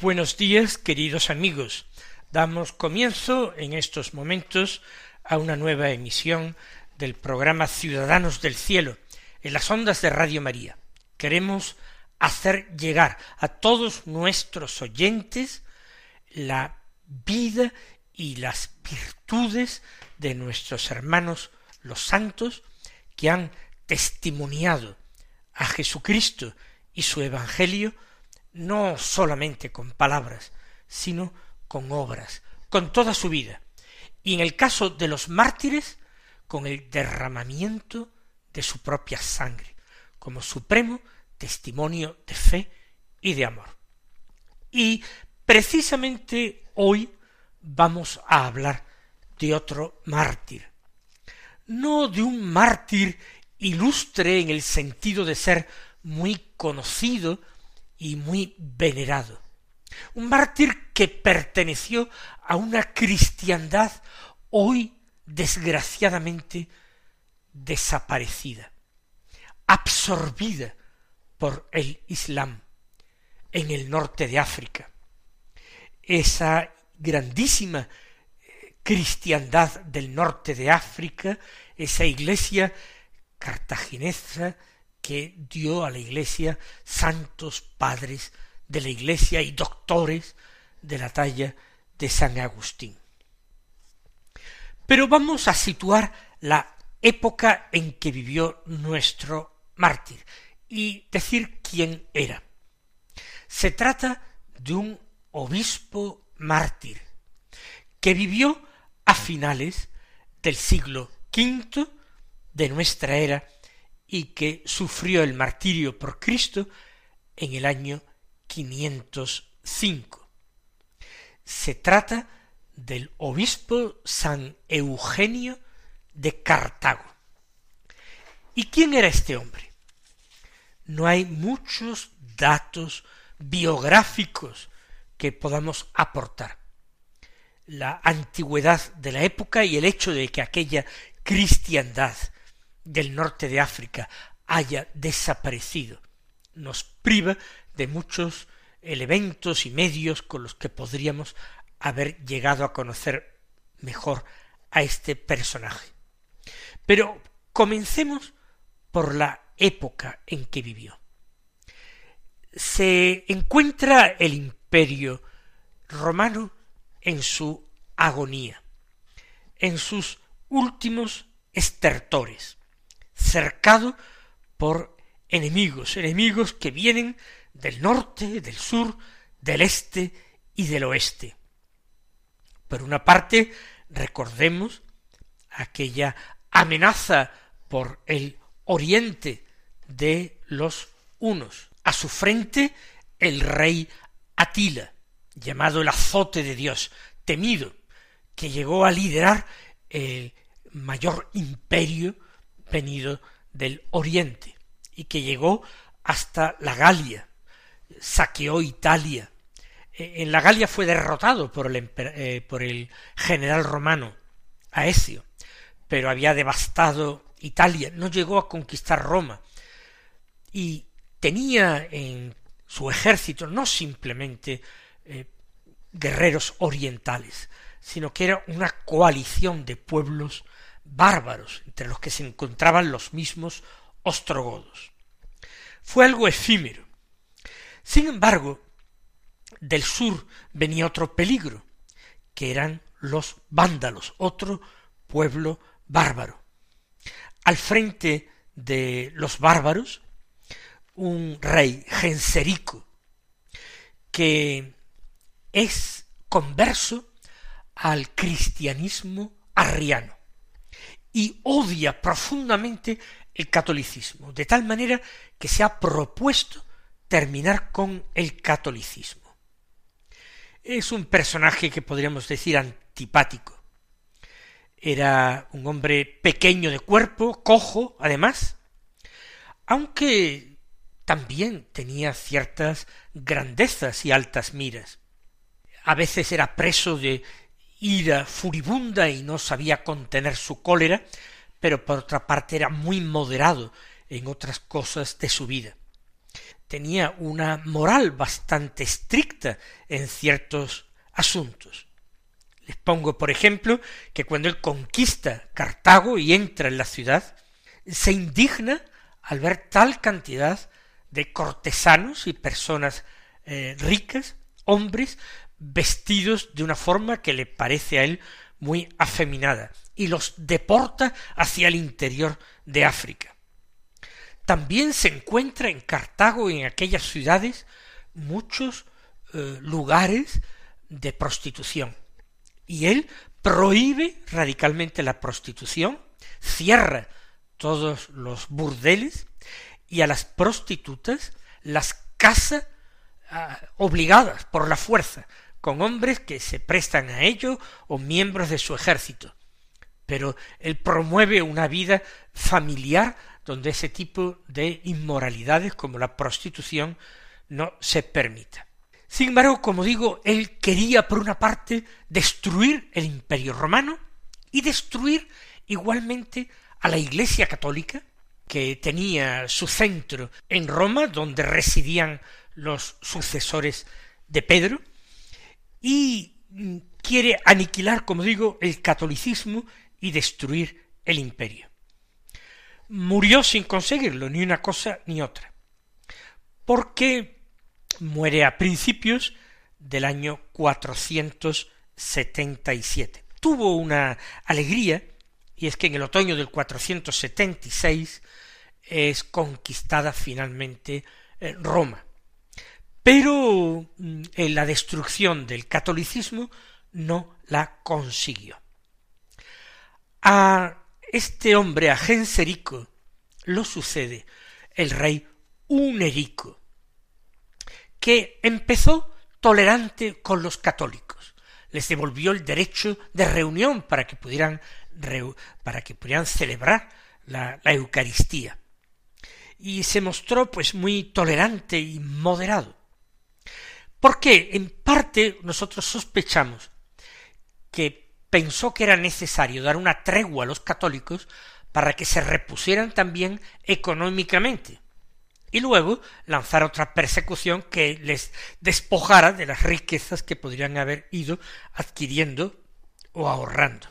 Buenos días, queridos amigos. Damos comienzo en estos momentos a una nueva emisión del programa Ciudadanos del Cielo en las ondas de Radio María. Queremos hacer llegar a todos nuestros oyentes la vida y las virtudes de nuestros hermanos los santos que han testimoniado a Jesucristo y su Evangelio no solamente con palabras, sino con obras, con toda su vida, y en el caso de los mártires, con el derramamiento de su propia sangre, como supremo testimonio de fe y de amor. Y precisamente hoy vamos a hablar de otro mártir, no de un mártir ilustre en el sentido de ser muy conocido y muy venerado. Un mártir que perteneció a una cristiandad hoy desgraciadamente desaparecida, absorbida por el Islam en el norte de África. Esa grandísima eh, cristiandad del norte de África, esa iglesia cartaginesa que dio a la Iglesia santos padres de la Iglesia y doctores de la talla de San Agustín. Pero vamos a situar la época en que vivió nuestro mártir y decir quién era. Se trata de un obispo mártir que vivió a finales del siglo V de nuestra era y que sufrió el martirio por Cristo en el año 505. Se trata del obispo San Eugenio de Cartago. ¿Y quién era este hombre? No hay muchos datos biográficos que podamos aportar. La antigüedad de la época y el hecho de que aquella cristiandad del norte de África haya desaparecido. Nos priva de muchos elementos y medios con los que podríamos haber llegado a conocer mejor a este personaje. Pero comencemos por la época en que vivió. Se encuentra el imperio romano en su agonía, en sus últimos estertores cercado por enemigos, enemigos que vienen del norte, del sur, del este y del oeste. Por una parte, recordemos aquella amenaza por el oriente de los unos. A su frente el rey Atila, llamado el azote de Dios, temido, que llegó a liderar el mayor imperio venido del oriente y que llegó hasta la Galia, saqueó Italia. E, en la Galia fue derrotado por el, eh, por el general romano Aecio, pero había devastado Italia, no llegó a conquistar Roma y tenía en su ejército no simplemente eh, guerreros orientales, sino que era una coalición de pueblos bárbaros, entre los que se encontraban los mismos ostrogodos. Fue algo efímero. Sin embargo, del sur venía otro peligro, que eran los vándalos, otro pueblo bárbaro. Al frente de los bárbaros, un rey Genserico, que es converso al cristianismo arriano y odia profundamente el catolicismo, de tal manera que se ha propuesto terminar con el catolicismo. Es un personaje que podríamos decir antipático. Era un hombre pequeño de cuerpo, cojo, además, aunque también tenía ciertas grandezas y altas miras. A veces era preso de ira furibunda y no sabía contener su cólera, pero por otra parte era muy moderado en otras cosas de su vida. Tenía una moral bastante estricta en ciertos asuntos. Les pongo, por ejemplo, que cuando él conquista Cartago y entra en la ciudad, se indigna al ver tal cantidad de cortesanos y personas eh, ricas, hombres, vestidos de una forma que le parece a él muy afeminada, y los deporta hacia el interior de África. También se encuentra en Cartago y en aquellas ciudades muchos eh, lugares de prostitución. Y él prohíbe radicalmente la prostitución, cierra todos los burdeles y a las prostitutas las casa ah, obligadas por la fuerza, con hombres que se prestan a ello o miembros de su ejército. Pero él promueve una vida familiar donde ese tipo de inmoralidades como la prostitución no se permita. Sin embargo, como digo, él quería por una parte destruir el imperio romano y destruir igualmente a la Iglesia católica, que tenía su centro en Roma, donde residían los sucesores de Pedro, y mm, quiere aniquilar, como digo, el catolicismo y destruir el imperio. Murió sin conseguirlo, ni una cosa ni otra, porque muere a principios del año 477. Tuvo una alegría, y es que en el otoño del 476 es conquistada finalmente eh, Roma. Pero en la destrucción del catolicismo no la consiguió. A este hombre, a Genserico, lo sucede el rey Unerico, que empezó tolerante con los católicos, les devolvió el derecho de reunión para que pudieran, para que pudieran celebrar la, la Eucaristía, y se mostró pues muy tolerante y moderado. Porque en parte nosotros sospechamos que pensó que era necesario dar una tregua a los católicos para que se repusieran también económicamente y luego lanzar otra persecución que les despojara de las riquezas que podrían haber ido adquiriendo o ahorrando.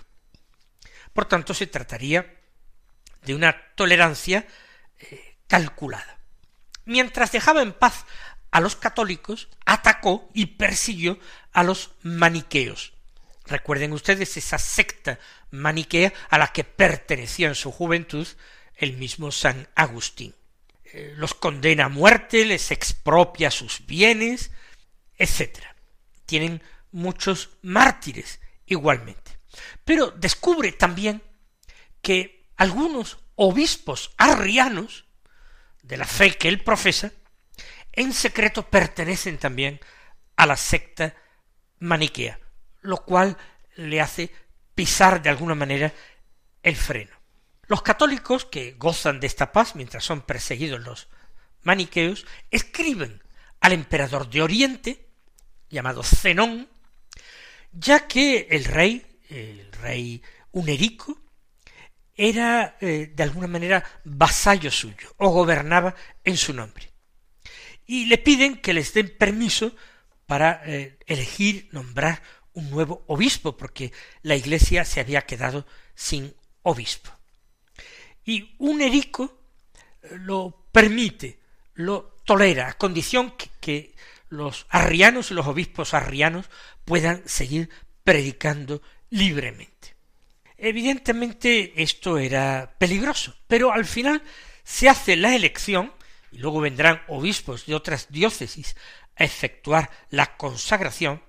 Por tanto, se trataría de una tolerancia eh, calculada. Mientras dejaba en paz a los católicos, atacó y persiguió a los maniqueos. Recuerden ustedes esa secta maniquea a la que perteneció en su juventud el mismo San Agustín. Eh, los condena a muerte, les expropia sus bienes, etc. Tienen muchos mártires igualmente. Pero descubre también que algunos obispos arrianos de la fe que él profesa, en secreto pertenecen también a la secta maniquea, lo cual le hace pisar de alguna manera el freno. Los católicos que gozan de esta paz mientras son perseguidos los maniqueos, escriben al emperador de Oriente, llamado Zenón, ya que el rey, el rey Unerico, era eh, de alguna manera vasallo suyo o gobernaba en su nombre. Y le piden que les den permiso para eh, elegir, nombrar un nuevo obispo, porque la iglesia se había quedado sin obispo. Y un erico eh, lo permite, lo tolera, a condición que, que los arrianos y los obispos arrianos puedan seguir predicando libremente. Evidentemente esto era peligroso, pero al final se hace la elección, y luego vendrán obispos de otras diócesis a efectuar la consagración,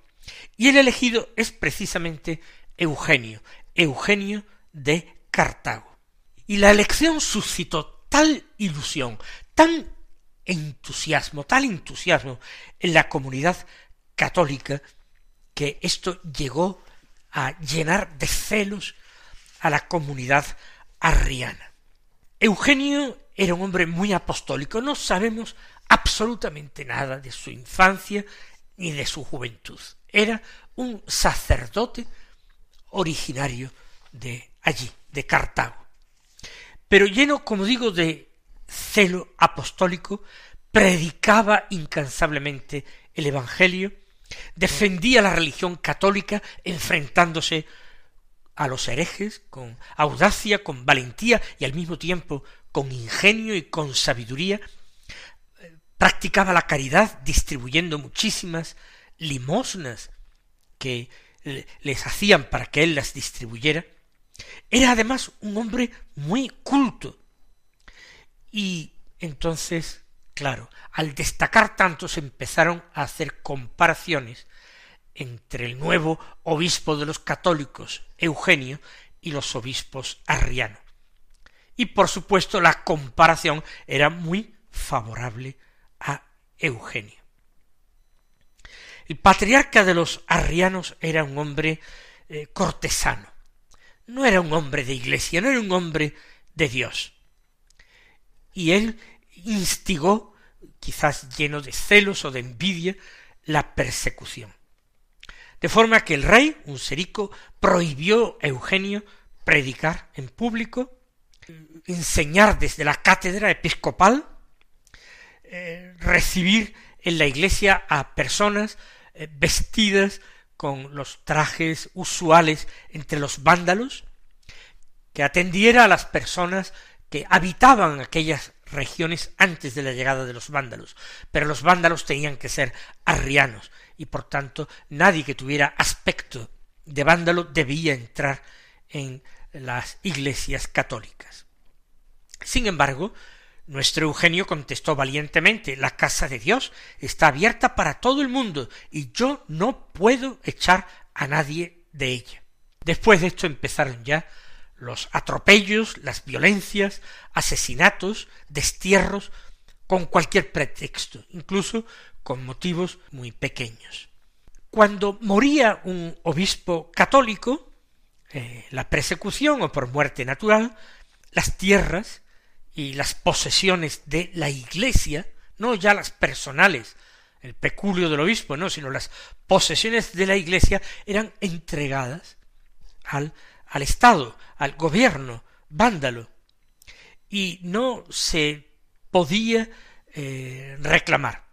Y el elegido es precisamente Eugenio, Eugenio de Cartago. Y la elección suscitó tal ilusión, tan entusiasmo, tal entusiasmo en la comunidad católica, que esto llegó a llenar de celos a la comunidad arriana. Eugenio era un hombre muy apostólico, no sabemos absolutamente nada de su infancia ni de su juventud. Era un sacerdote originario de allí, de Cartago. Pero lleno, como digo, de celo apostólico, predicaba incansablemente el Evangelio, defendía la religión católica enfrentándose a los herejes con audacia, con valentía y al mismo tiempo con ingenio y con sabiduría, practicaba la caridad distribuyendo muchísimas limosnas que les hacían para que él las distribuyera, era además un hombre muy culto. Y entonces, claro, al destacar tanto se empezaron a hacer comparaciones entre el nuevo obispo de los católicos, Eugenio, y los obispos arrianos. Y por supuesto la comparación era muy favorable a Eugenio. El patriarca de los arrianos era un hombre eh, cortesano, no era un hombre de iglesia, no era un hombre de Dios. Y él instigó, quizás lleno de celos o de envidia, la persecución. De forma que el rey, un serico, prohibió a Eugenio predicar en público, enseñar desde la cátedra episcopal, eh, recibir en la iglesia a personas eh, vestidas con los trajes usuales entre los vándalos, que atendiera a las personas que habitaban aquellas regiones antes de la llegada de los vándalos, pero los vándalos tenían que ser arrianos, y por tanto nadie que tuviera aspecto de vándalo debía entrar en las iglesias católicas. Sin embargo, nuestro Eugenio contestó valientemente La casa de Dios está abierta para todo el mundo y yo no puedo echar a nadie de ella. Después de esto empezaron ya los atropellos, las violencias, asesinatos, destierros, con cualquier pretexto, incluso con motivos muy pequeños. Cuando moría un obispo católico, eh, la persecución o por muerte natural, las tierras y las posesiones de la Iglesia, no ya las personales, el peculio del obispo, no, sino las posesiones de la Iglesia eran entregadas al, al Estado, al gobierno vándalo, y no se podía eh, reclamar.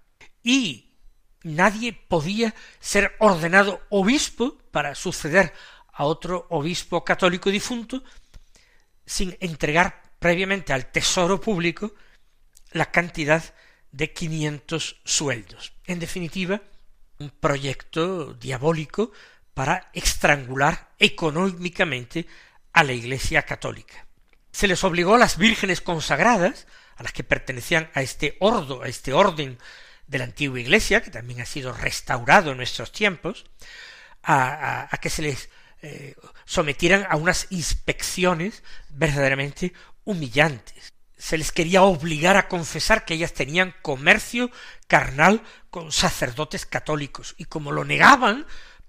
Y nadie podía ser ordenado obispo para suceder a otro obispo católico difunto sin entregar previamente al tesoro público la cantidad de quinientos sueldos. En definitiva, un proyecto diabólico para estrangular económicamente a la Iglesia católica. Se les obligó a las vírgenes consagradas, a las que pertenecían a este ordo, a este orden de la antigua Iglesia, que también ha sido restaurado en nuestros tiempos, a, que se les eh, sometieran a unas inspecciones verdaderamente humillantes. Se les quería obligar a confesar que ellas tenían comercio carnal con sacerdotes católicos, y como lo negaban,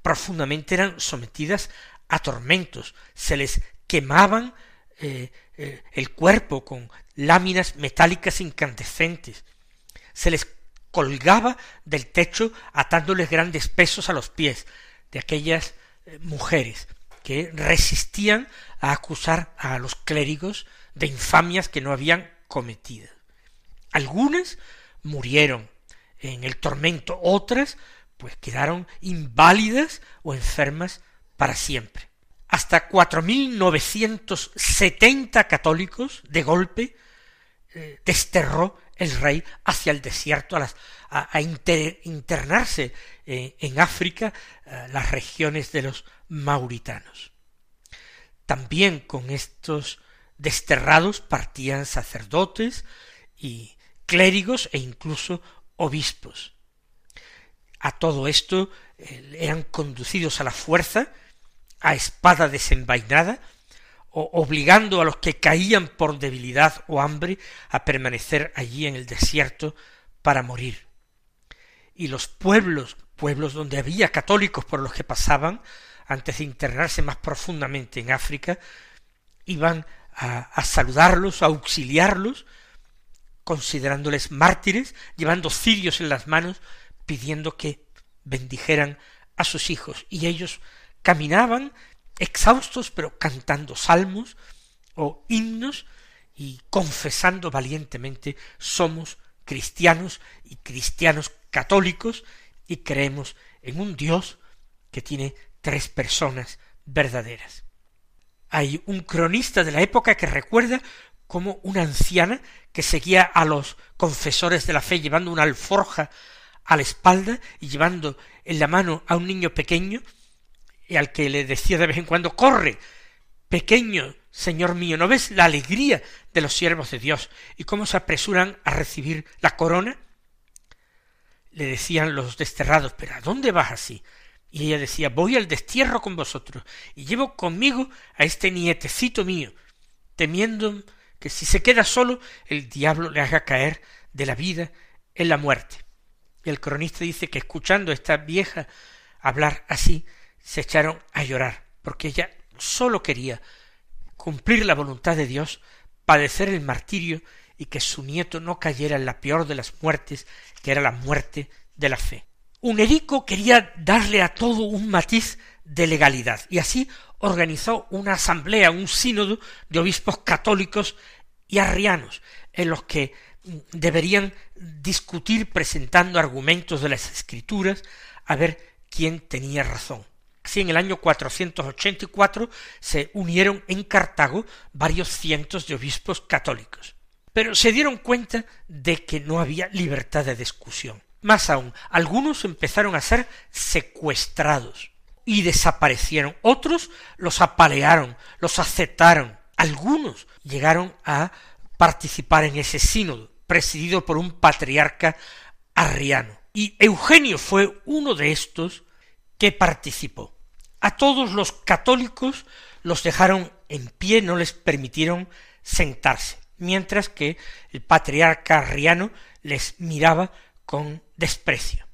profundamente eran sometidas a tormentos, se les quemaban eh, eh, el cuerpo con láminas metálicas incandescentes, se les colgaba del techo atándoles grandes pesos a los pies de aquellas eh, mujeres que resistían a acusar a los clérigos de infamias que no habían cometido. Algunas murieron en el tormento, otras pues quedaron inválidas o enfermas para siempre. Hasta cuatro mil novecientos setenta católicos de golpe eh, desterró el rey hacia el desierto a, internarse eh, en África, eh, las regiones de los mauritanos. También con estos desterrados partían sacerdotes y clérigos e incluso obispos. A todo esto eh, eran conducidos a la fuerza, a espada desenvainada, o obligando a los que caían por debilidad o hambre a permanecer allí en el desierto para morir. Y los pueblos, pueblos donde había católicos por los que pasaban, antes de internarse más profundamente en África, iban a, a saludarlos, a auxiliarlos, considerándoles mártires, llevando cirios en las manos, pidiendo que bendijeran a sus hijos. Y ellos caminaban exhaustos, pero cantando salmos o himnos y confesando valientemente somos cristianos y cristianos católicos y creemos en un Dios que tiene tres personas verdaderas. Hay un cronista de la época que recuerda como una anciana que seguía a los confesores de la fe llevando una alforja a la espalda y llevando en la mano a un niño pequeño y al que le decía de vez en cuando corre, pequeño Señor mío, ¿no ves la alegría de los siervos de Dios y cómo se apresuran a recibir la corona? Le decían los desterrados, pero ¿a dónde vas así? Y ella decía, voy al destierro con vosotros, y llevo conmigo a este nietecito mío, temiendo que si se queda solo, el diablo le haga caer de la vida en la muerte. Y el cronista dice que escuchando a esta vieja hablar así, se echaron a llorar, porque ella sólo quería cumplir la voluntad de Dios, padecer el martirio y que su nieto no cayera en la peor de las muertes, que era la muerte de la fe. Unerico quería darle a todo un matiz de legalidad, y así organizó una asamblea, un sínodo de obispos católicos y arrianos, en los que deberían discutir presentando argumentos de las escrituras a ver quién tenía razón. Así en el año 484 se unieron en Cartago varios cientos de obispos católicos. Pero se dieron cuenta de que no había libertad de discusión. Más aún, algunos empezaron a ser secuestrados y desaparecieron. Otros los apalearon, los aceptaron. Algunos llegaron a participar en ese sínodo, presidido por un patriarca arriano. Y Eugenio fue uno de estos que participó. A todos los católicos los dejaron en pie, no les permitieron sentarse, mientras que el patriarca arriano les miraba con desprecio.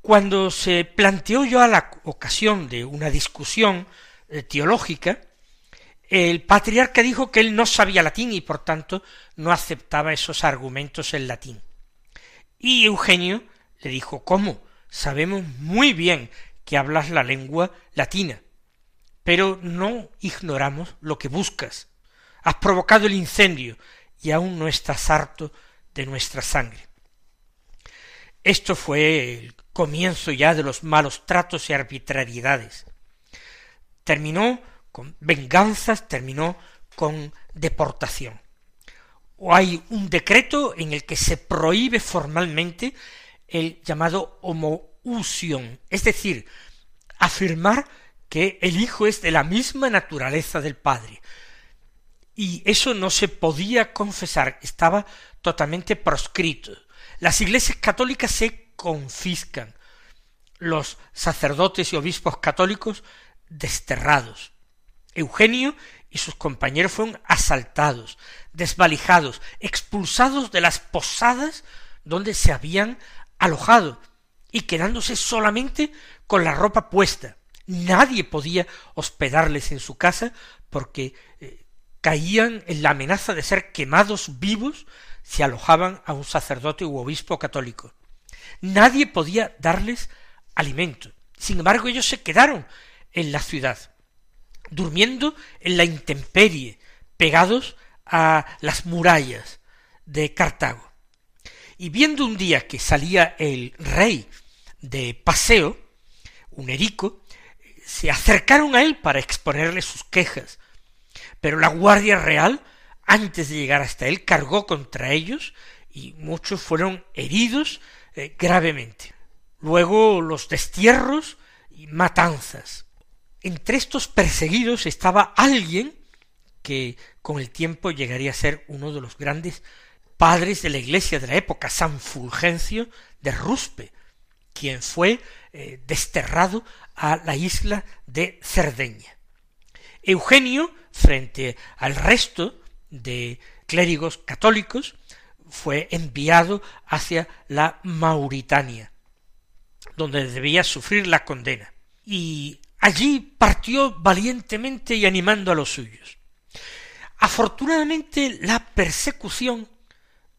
Cuando se planteó yo a la ocasión de una discusión eh, teológica, el patriarca dijo que él no sabía latín y por tanto no aceptaba esos argumentos en latín. Y Eugenio le dijo ¿Cómo? Sabemos muy bien que hablas la lengua latina, pero no ignoramos lo que buscas. Has provocado el incendio y aún no estás harto de nuestra sangre. Esto fue el comienzo ya de los malos tratos y arbitrariedades. Terminó con venganzas, terminó con deportación. O hay un decreto en el que se prohíbe formalmente el llamado homo es decir, afirmar que el Hijo es de la misma naturaleza del Padre. Y eso no se podía confesar, estaba totalmente proscrito. Las iglesias católicas se confiscan, los sacerdotes y obispos católicos desterrados. Eugenio y sus compañeros fueron asaltados, desvalijados, expulsados de las posadas donde se habían alojado, y quedándose solamente con la ropa puesta. Nadie podía hospedarles en su casa porque eh, caían en la amenaza de ser quemados vivos si alojaban a un sacerdote u obispo católico. Nadie podía darles alimento. Sin embargo, ellos se quedaron en la ciudad, durmiendo en la intemperie, pegados a las murallas de Cartago y viendo un día que salía el rey de paseo, un erico, se acercaron a él para exponerle sus quejas, pero la Guardia Real, antes de llegar hasta él, cargó contra ellos y muchos fueron heridos eh, gravemente. Luego los destierros y matanzas. Entre estos perseguidos estaba alguien que con el tiempo llegaría a ser uno de los grandes padres de la iglesia de la época, San Fulgencio de Ruspe, quien fue eh, desterrado a la isla de Cerdeña. Eugenio, frente al resto de clérigos católicos, fue enviado hacia la Mauritania, donde debía sufrir la condena. Y allí partió valientemente y animando a los suyos. Afortunadamente la persecución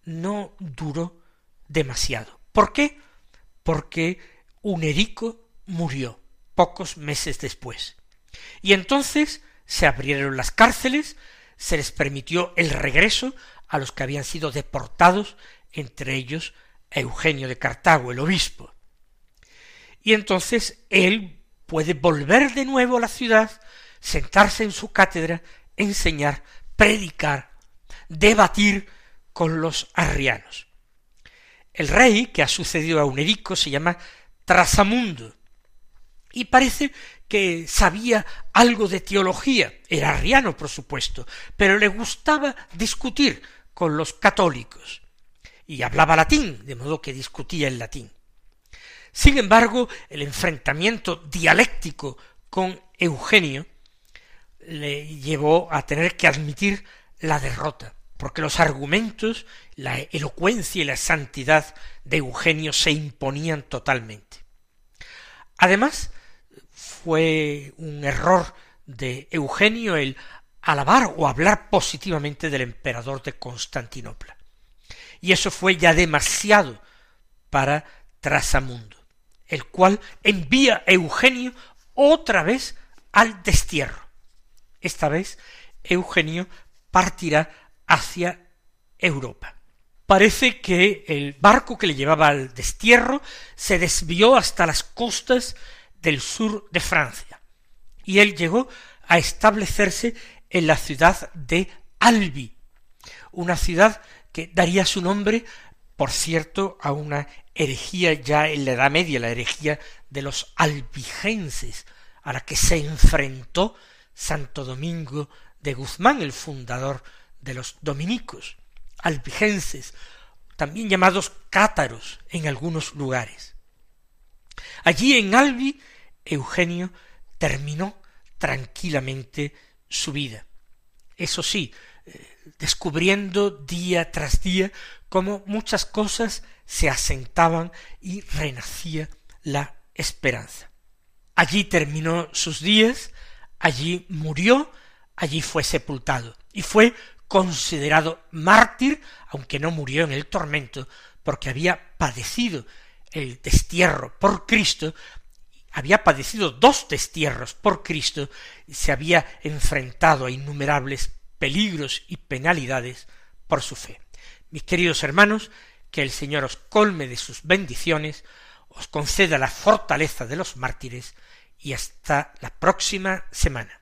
no duró demasiado. ¿Por qué? Porque Unerico murió pocos meses después. Y entonces se abrieron las cárceles, se les permitió el regreso a los que habían sido deportados, entre ellos Eugenio de Cartago, el obispo. Y entonces él puede volver de nuevo a la ciudad, sentarse en su cátedra, enseñar, predicar, debatir con los arrianos. El rey que ha sucedido a Unerico se llama Trasamundo, y parece que sabía algo de teología, era arriano, por supuesto, pero le gustaba discutir con los católicos, y hablaba latín, de modo que discutía en latín. Sin embargo, el enfrentamiento dialéctico con Eugenio le llevó a tener que admitir la derrota, porque los argumentos, la elocuencia y la santidad de Eugenio se imponían totalmente. Además, fue un error de Eugenio el alabar o hablar positivamente del emperador de Constantinopla. Y eso fue ya demasiado para Trasamundo, el cual envía a Eugenio otra vez al destierro. Esta vez Eugenio partirá hacia Europa. Parece que el barco que le llevaba al destierro se desvió hasta las costas del sur de Francia, y él llegó a establecerse en la ciudad de Albi, una ciudad que daría su nombre, por cierto, a una herejía ya en la Edad Media, la herejía de los albigenses, a la que se enfrentó Santo Domingo de Guzmán, el fundador de los dominicos, albigenses, también llamados cátaros en algunos lugares. Allí en Albi, Eugenio terminó tranquilamente su vida. Eso sí, eh, descubriendo día tras día cómo muchas cosas se asentaban y renacía la esperanza. Allí terminó sus días, allí murió, allí fue sepultado y fue considerado mártir, aunque no murió en el tormento, porque había padecido el destierro por Cristo había padecido dos destierros por Cristo y se había enfrentado a innumerables peligros y penalidades por su fe. Mis queridos hermanos, que el Señor os colme de sus bendiciones, os conceda la fortaleza de los mártires y hasta la próxima semana.